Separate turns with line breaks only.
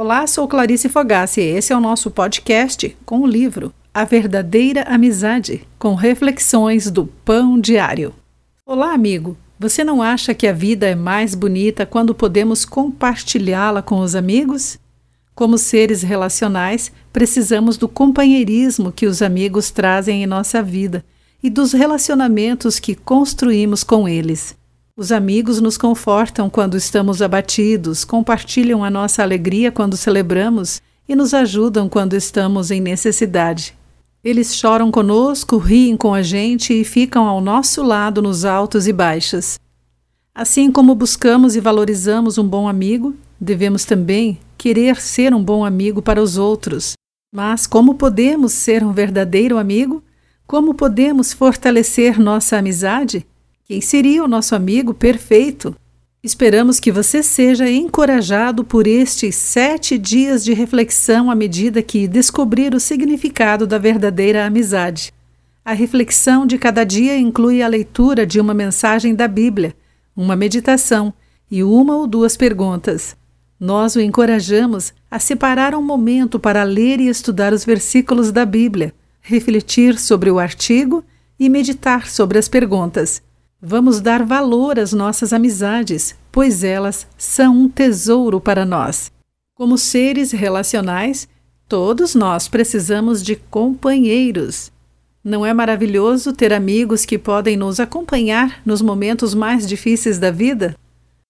Olá, sou Clarice Fogassi e esse é o nosso podcast com o livro A Verdadeira Amizade, com reflexões do Pão Diário. Olá, amigo. Você não acha que a vida é mais bonita quando podemos compartilhá-la com os amigos? Como seres relacionais, precisamos do companheirismo que os amigos trazem em nossa vida e dos relacionamentos que construímos com eles. Os amigos nos confortam quando estamos abatidos, compartilham a nossa alegria quando celebramos e nos ajudam quando estamos em necessidade. Eles choram conosco, riem com a gente e ficam ao nosso lado nos altos e baixos. Assim como buscamos e valorizamos um bom amigo, devemos também querer ser um bom amigo para os outros. Mas como podemos ser um verdadeiro amigo? Como podemos fortalecer nossa amizade? Quem seria o nosso amigo perfeito? Esperamos que você seja encorajado por estes sete dias de reflexão à medida que descobrir o significado da verdadeira amizade. A reflexão de cada dia inclui a leitura de uma mensagem da Bíblia, uma meditação e uma ou duas perguntas. Nós o encorajamos a separar um momento para ler e estudar os versículos da Bíblia, refletir sobre o artigo e meditar sobre as perguntas. Vamos dar valor às nossas amizades, pois elas são um tesouro para nós. Como seres relacionais, todos nós precisamos de companheiros. Não é maravilhoso ter amigos que podem nos acompanhar nos momentos mais difíceis da vida?